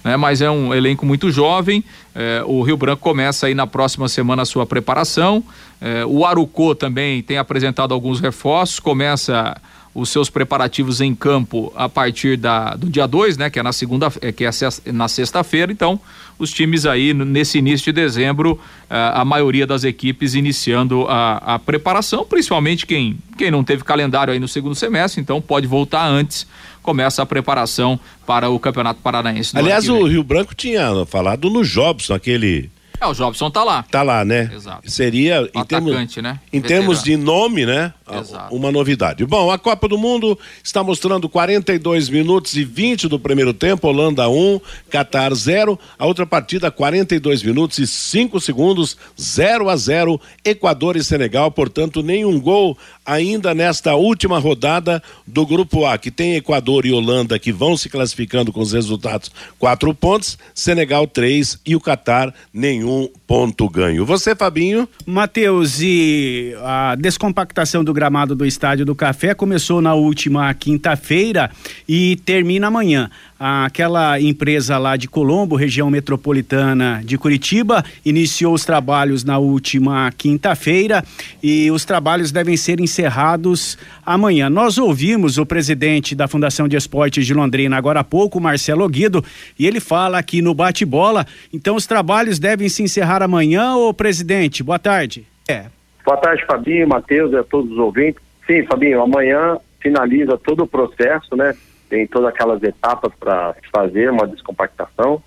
Né, mas é um elenco muito jovem. É, o Rio Branco começa aí na próxima semana a sua preparação. É, o Arucô também tem apresentado alguns reforços, começa os seus preparativos em campo a partir da, do dia 2, né, que é na segunda, é, que é na sexta-feira. Então, os times aí nesse início de dezembro, eh, a maioria das equipes iniciando a, a preparação, principalmente quem, quem não teve calendário aí no segundo semestre, então pode voltar antes começa a preparação para o Campeonato Paranaense. Aliás, o Rio Branco tinha falado no Jobson, aquele é, o Jobson tá lá. Tá lá, né? Exato. Seria, em, termos, né? em termos de nome, né? Exato. Uma novidade. Bom, a Copa do Mundo está mostrando 42 minutos e 20 do primeiro tempo, Holanda 1, Qatar 0. A outra partida, 42 minutos e 5 segundos, 0 a 0, Equador e Senegal. Portanto, nenhum gol ainda nesta última rodada do Grupo A, que tem Equador e Holanda que vão se classificando com os resultados quatro pontos, Senegal três e o Catar nenhum ponto ganho. Você, Fabinho? Matheus, e a descompactação do gramado do Estádio do Café começou na última quinta-feira e termina amanhã aquela empresa lá de Colombo, região metropolitana de Curitiba, iniciou os trabalhos na última quinta-feira e os trabalhos devem ser encerrados amanhã. Nós ouvimos o presidente da Fundação de Esportes de Londrina agora há pouco, Marcelo Guido, e ele fala aqui no bate-bola. Então os trabalhos devem se encerrar amanhã, ô presidente? Boa tarde. É. Boa tarde, Fabinho, Matheus e a todos os ouvintes. Sim, Fabinho, amanhã finaliza todo o processo, né? Tem todas aquelas etapas para fazer uma descompactação.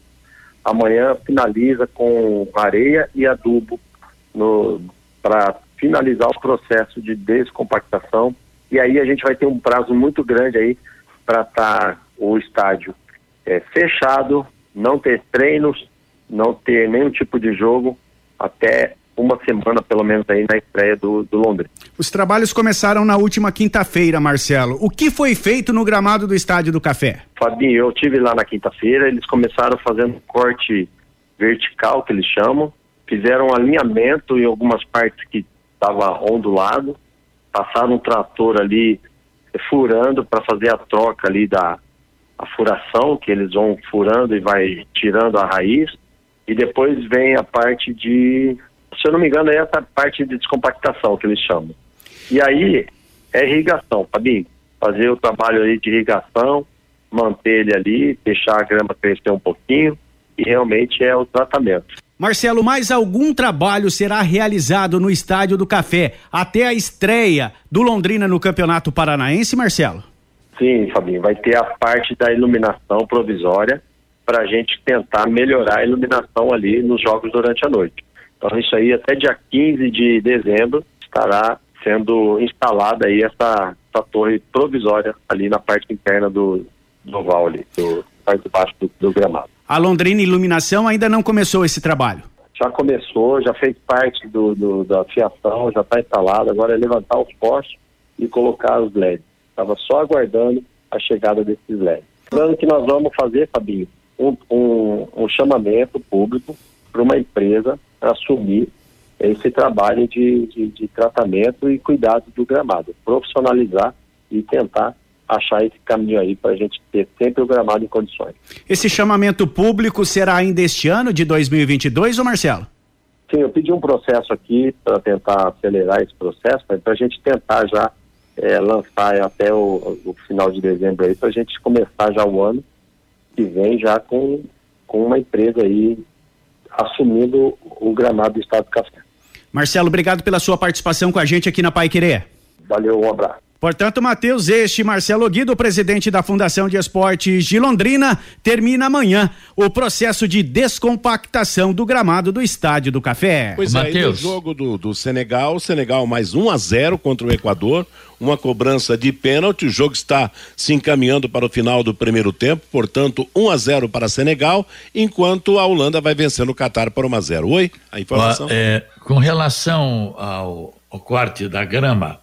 Amanhã finaliza com areia e adubo para finalizar o processo de descompactação. E aí a gente vai ter um prazo muito grande aí para estar tá o estádio é, fechado, não ter treinos, não ter nenhum tipo de jogo até uma semana pelo menos aí na estreia do, do Londres. Os trabalhos começaram na última quinta-feira, Marcelo. O que foi feito no gramado do Estádio do Café? Fabinho, eu tive lá na quinta-feira, eles começaram fazendo um corte vertical, que eles chamam, fizeram um alinhamento em algumas partes que estava ondulado, passaram um trator ali eh, furando para fazer a troca ali da a furação, que eles vão furando e vai tirando a raiz, e depois vem a parte de, se eu não me engano, é essa parte de descompactação que eles chamam. E aí é irrigação, Fabinho. Fazer o trabalho aí de irrigação, manter ele ali, deixar a grama crescer um pouquinho e realmente é o tratamento. Marcelo, mais algum trabalho será realizado no Estádio do Café até a estreia do Londrina no Campeonato Paranaense, Marcelo? Sim, Fabinho, vai ter a parte da iluminação provisória para a gente tentar melhorar a iluminação ali nos jogos durante a noite. Então isso aí até dia 15 de dezembro estará sendo instalada aí essa, essa torre provisória ali na parte interna do, do oval ali, do parte de baixo do, do gramado. A Londrina Iluminação ainda não começou esse trabalho? Já começou, já fez parte do, do da fiação, já está instalado, agora é levantar os postes e colocar os LEDs. Estava só aguardando a chegada desses LEDs. Lembrando que nós vamos fazer, Fabinho, um, um, um chamamento público para uma empresa assumir esse trabalho de, de, de tratamento e cuidado do gramado, profissionalizar e tentar achar esse caminho aí para a gente ter sempre o gramado em condições. Esse chamamento público será ainda este ano de 2022, ou Marcelo? Sim, eu pedi um processo aqui para tentar acelerar esse processo, para a gente tentar já é, lançar até o, o, final de dezembro aí, para a gente começar já o ano que vem já com, com uma empresa aí assumindo o gramado do Estado do Café. Marcelo, obrigado pela sua participação com a gente aqui na Pai Querer. Valeu, um abraço. Portanto, Matheus, este Marcelo Guido, presidente da Fundação de Esportes de Londrina, termina amanhã o processo de descompactação do gramado do Estádio do Café. Pois é, no jogo do, do Senegal, Senegal mais 1 a 0 contra o Equador, uma cobrança de pênalti, o jogo está se encaminhando para o final do primeiro tempo, portanto 1 a 0 para Senegal, enquanto a Holanda vai vencendo o Catar por 1 a 0. Oi, a informação? É, com relação ao, ao corte da grama,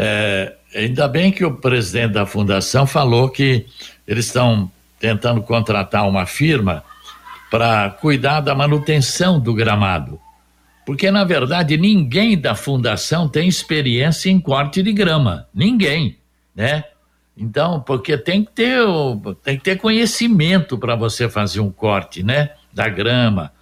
é, ainda bem que o presidente da fundação falou que eles estão tentando contratar uma firma para cuidar da manutenção do gramado. Porque, na verdade, ninguém da fundação tem experiência em corte de grama. Ninguém, né? Então, porque tem que ter, tem que ter conhecimento para você fazer um corte, né? Da grama.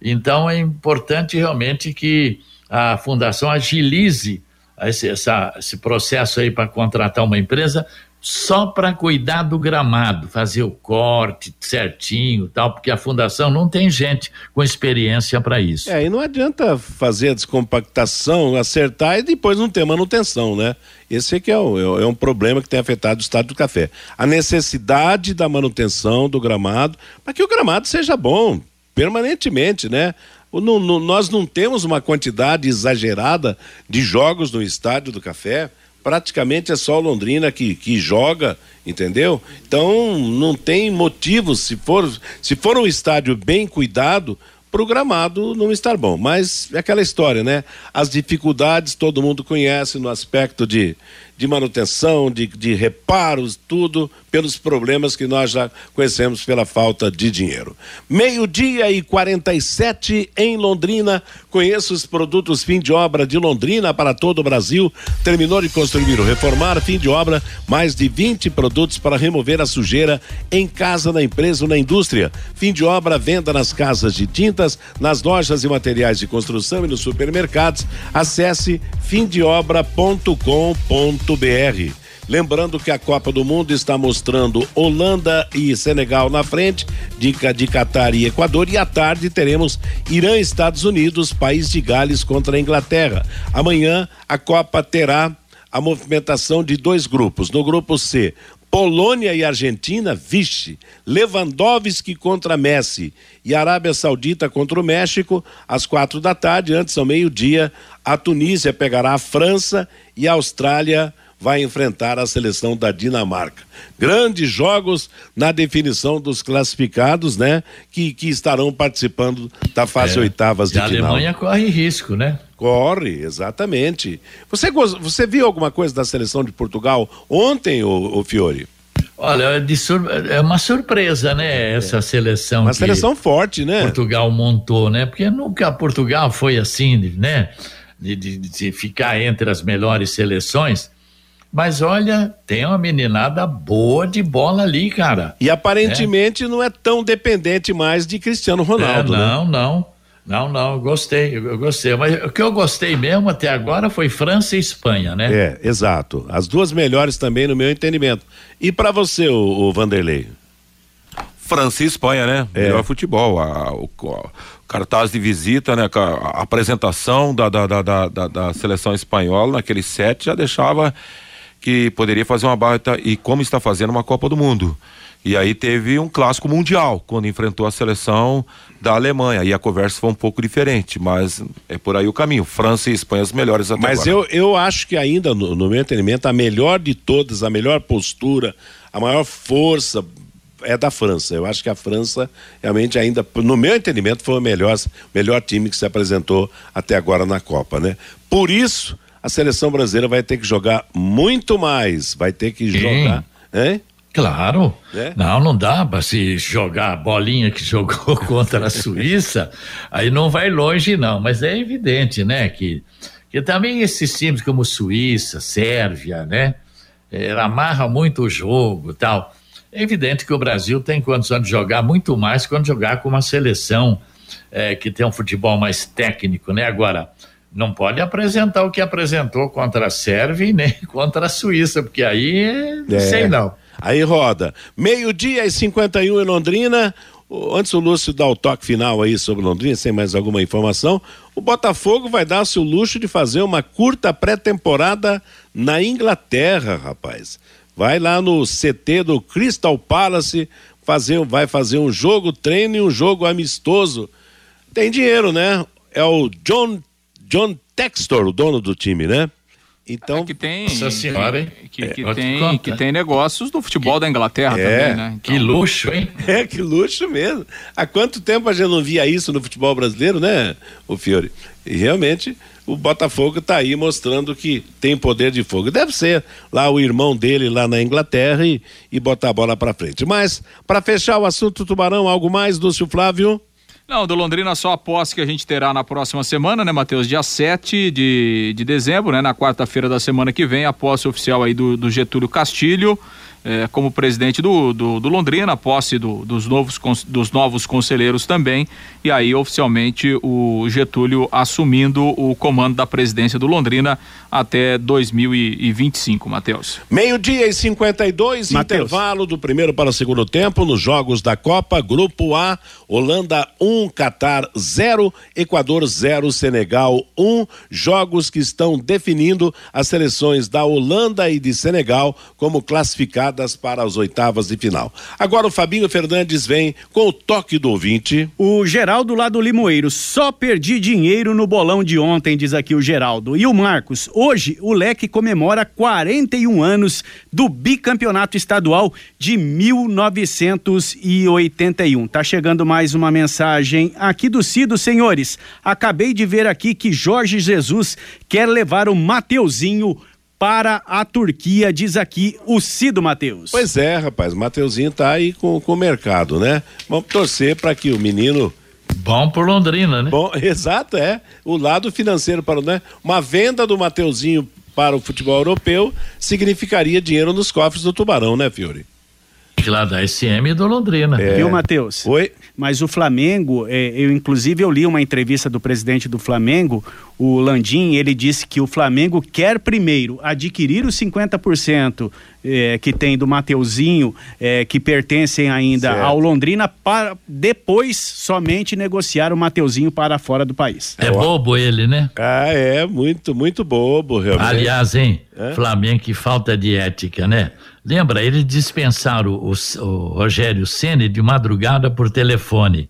Então, é importante realmente que a fundação agilize esse, essa, esse processo aí para contratar uma empresa só para cuidar do gramado, fazer o corte certinho, tal, porque a fundação não tem gente com experiência para isso. É, e não adianta fazer a descompactação, acertar e depois não ter manutenção, né? Esse aqui é, o, é, é um problema que tem afetado o estado do café. A necessidade da manutenção do gramado, para que o gramado seja bom permanentemente, né? No, no, nós não temos uma quantidade exagerada de jogos no estádio do Café. Praticamente é só Londrina que, que joga, entendeu? Então não tem motivo, se for, se for um estádio bem cuidado, para o gramado não estar bom. Mas é aquela história, né? As dificuldades todo mundo conhece no aspecto de, de manutenção, de, de reparos, tudo pelos problemas que nós já conhecemos pela falta de dinheiro. Meio-dia e 47 em Londrina. Conheça os produtos fim de obra de Londrina para todo o Brasil. Terminou de construir ou reformar, fim de obra, mais de 20 produtos para remover a sujeira em casa, na empresa ou na indústria. Fim de obra, venda nas casas de tintas, nas lojas e materiais de construção e nos supermercados. Acesse fimdeobra.com.br. Lembrando que a Copa do Mundo está mostrando Holanda e Senegal na frente, dica de Catar e Equador, e à tarde teremos Irã Estados Unidos, país de Gales contra a Inglaterra. Amanhã a Copa terá a movimentação de dois grupos. No grupo C, Polônia e Argentina, vixe, Lewandowski contra Messi e Arábia Saudita contra o México, às quatro da tarde, antes ao meio-dia, a Tunísia pegará a França e a Austrália vai enfrentar a seleção da Dinamarca. Grandes jogos na definição dos classificados, né? Que, que estarão participando da fase É. oitavas de a final. Alemanha corre risco, né? Corre, exatamente. Você, você viu alguma coisa da seleção de Portugal ontem, ô, ô Fiore? Olha, é sur- é uma surpresa, né? Essa seleção. É. Uma seleção forte, né? Portugal montou, né? Porque nunca Portugal foi assim, né? De, de- de ficar entre as melhores seleções. Mas olha, tem uma meninada boa de bola ali, cara. E aparentemente não é tão dependente mais de Cristiano Ronaldo, É, né? não, não. Não, não, eu gostei, eu gostei. Mas o que eu gostei mesmo até agora foi França e Espanha, né? É, exato. As duas melhores também, no meu entendimento. E para você, o, o Vanderlei? França e Espanha, né? É. Melhor futebol. A- o, o cartaz de visita, né? A apresentação da, da, da, da, da- da seleção espanhola naquele set já deixava que poderia fazer uma baita e como está fazendo uma Copa do Mundo. E aí teve um clássico mundial quando enfrentou a seleção da Alemanha. E a conversa foi um pouco diferente, mas é por aí o caminho. França e Espanha as melhores até Mas agora. eu, eu acho que ainda, no, no meu entendimento, a melhor de todas, a melhor postura, a maior força é da França. Eu acho que a França realmente ainda, no meu entendimento, foi o melhor, melhor time que se apresentou até agora na Copa, né? Por isso, a seleção brasileira vai ter que jogar muito mais, vai ter que Sim. jogar, hein? Claro. É? Não, não dá para se jogar a bolinha que jogou contra a Suíça, aí não vai longe não, mas é evidente, né, que, que também esses times como Suíça, Sérvia, né, eh, amarra muito o jogo tal. É evidente que o Brasil tem condição de jogar muito mais quando jogar com uma seleção eh, que tem um futebol mais técnico, né, agora... Não pode apresentar o que apresentou contra a Sérvia e nem contra a Suíça, porque aí não É. sei não. Aí roda. Meio-dia e 51 em Londrina. Antes o Lúcio dar o toque final aí sobre Londrina, sem mais alguma informação, o Botafogo vai dar-se o luxo de fazer uma curta pré-temporada na Inglaterra, rapaz. Vai lá no CT do Crystal Palace, fazer, vai fazer um jogo treino e um jogo amistoso. Tem dinheiro, né? É o John, John Textor, o dono do time, né? Então, que tem, Nossa senhora, hein? que, que É, tem, conta. que tem negócios do futebol da Inglaterra É, também, né? Que luxo, hein? É, que luxo mesmo. Há quanto tempo a gente não via isso no futebol brasileiro, né, o Fiore? E realmente o Botafogo está aí mostrando que tem poder de fogo. Deve ser lá o irmão dele lá na Inglaterra e, e botar a bola para frente. Mas, para fechar o assunto Tubarão, algo mais, Lúcio Flávio? Não, do Londrina só a posse que a gente terá na próxima semana, né, Matheus? Dia 7 de, de dezembro, né? Na quarta-feira da semana que vem, a posse oficial aí do, do Getúlio Castilho. Eh, como presidente do, do, do Londrina, a posse do- dos, novos, dos novos conselheiros também, e aí oficialmente o Getúlio assumindo o comando da presidência do Londrina até 2025, Matheus. Meio-dia e 52, Mateus. intervalo do primeiro para o segundo tempo nos jogos da Copa, Grupo A, Holanda 1, Catar 0, Equador 0, Senegal 1. Jogos que estão definindo as seleções da Holanda e de Senegal como classificadas para as oitavas de final. Agora o Fabinho Fernandes vem com o toque do ouvinte. O Geraldo lá do Limoeiro, só perdi dinheiro no bolão de ontem, diz aqui o Geraldo. E o Marcos, hoje o Leque comemora 41 anos do bicampeonato estadual de 1981. Tá chegando mais uma mensagem aqui do Cido, senhores. Acabei de ver aqui que Jorge Jesus quer levar o Mateuzinho para a Turquia, diz aqui o Cido Mateus. Pois é, rapaz, o Mateuzinho tá aí com, com o mercado, né? Vamos torcer para que o menino Bom por Londrina, né? Bom, exato, é. O lado financeiro para o, né? Uma venda do Mateuzinho para o futebol europeu significaria dinheiro nos cofres do Tubarão, né, Fiore? Lá da SM e do Londrina. Viu, Matheus? Oi? Mas o Flamengo, é, eu inclusive eu li uma entrevista do presidente do Flamengo, o Landim, ele disse que o Flamengo quer primeiro adquirir os 50% é, que tem do Mateuzinho, é, que pertencem ainda Certo. ao Londrina, para depois somente negociar o Mateuzinho para fora do país. É bobo ele, né? Ah, é, muito, muito bobo, realmente. Aliás, hein? É? Flamengo, que falta de ética, né? Lembra, eles dispensaram o, o Rogério Ceni de madrugada por telefone.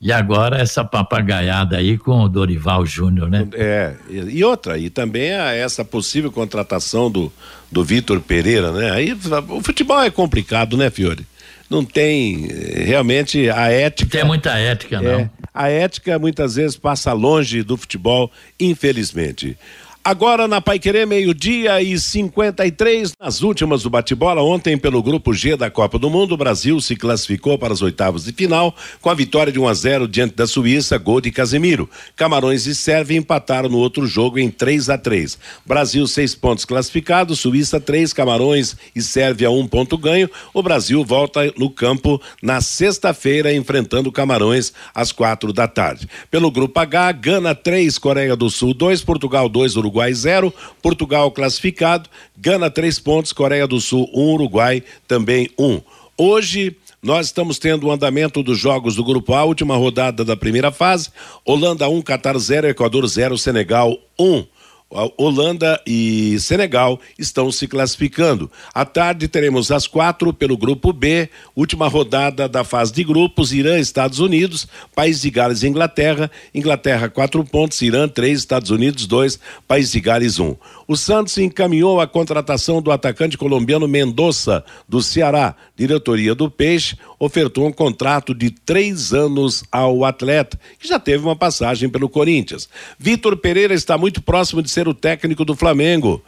E agora essa papagaiada aí com o Dorival Júnior, né? É, e outra, e também a, essa possível contratação do, do Vitor Pereira, né? Aí o futebol é complicado, né, Fiore? Não tem eh, realmente a ética. Tem muita ética, é, não. A ética muitas vezes passa longe do futebol, infelizmente. Agora na Paiquerê, meio-dia e 53, nas últimas do bate-bola, ontem pelo grupo G da Copa do Mundo, o Brasil se classificou para as oitavas de final com a vitória de 1 a 0 diante da Suíça, gol de Casemiro. Camarões e Sérvia empataram no outro jogo em 3 a 3. Brasil seis pontos classificados, Suíça três, Camarões e Sérvia um ponto ganho. O Brasil volta no campo na sexta-feira enfrentando Camarões às quatro da tarde. Pelo grupo H, Gana 3, Coreia do Sul 2, Portugal 2, Uruguai Uruguai 0, Portugal classificado, Gana três pontos, Coreia do Sul 1, um, Uruguai também 1. Um. Hoje nós estamos tendo o andamento dos jogos do Grupo A, última rodada da primeira fase. Holanda 1, um, Catar 0, Equador 0, Senegal 1. Um. Holanda e Senegal estão se classificando. À tarde teremos às quatro pelo grupo B, última rodada da fase de grupos, Irã, Estados Unidos, País de Gales e Inglaterra. Inglaterra quatro pontos, Irã três, Estados Unidos dois, País de Gales um. O Santos encaminhou a contratação do atacante colombiano Mendonça, do Ceará. Diretoria do Peixe ofertou um contrato de três anos ao atleta, que já teve uma passagem pelo Corinthians. Vitor Pereira está muito próximo de ser o técnico do Flamengo.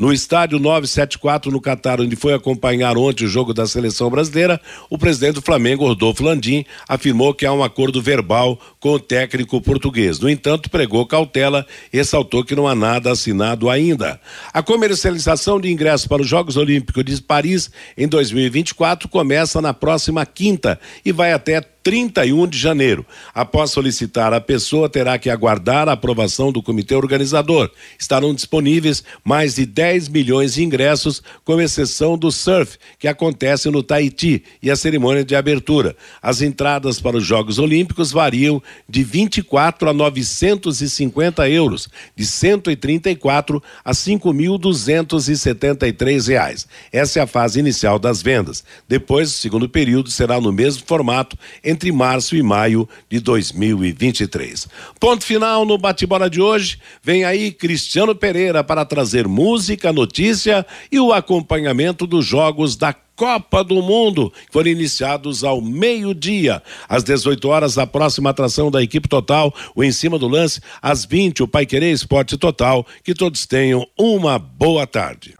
No estádio 974 no Catar, onde foi acompanhar ontem o jogo da seleção brasileira, o presidente do Flamengo, Rodolfo Landim, afirmou que há um acordo verbal com o técnico português. No entanto, pregou cautela e ressaltou que não há nada assinado ainda. A comercialização de ingressos para os Jogos Olímpicos de Paris em 2024 começa na próxima quinta e vai até 31 de janeiro. Após solicitar, a pessoa terá que aguardar a aprovação do comitê organizador. Estarão disponíveis mais de 10 milhões de ingressos, com exceção do surf, que acontece no Tahiti, e a cerimônia de abertura. As entradas para os Jogos Olímpicos variam de 24 a 950 euros, de 134 a 5.273 reais. Essa é a fase inicial das vendas. Depois, o segundo período será no mesmo formato entre março e maio de 2023. Ponto final no bate-bola de hoje. Vem aí Cristiano Pereira para trazer música, notícia e o acompanhamento dos jogos da Copa do Mundo, que foram iniciados ao meio-dia. Às 18 horas, a próxima atração da equipe total, o Em Cima do Lance, às 20, o Pai Querer Esporte Total. Que todos tenham uma boa tarde.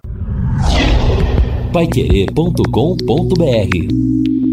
Paiquerê.com.br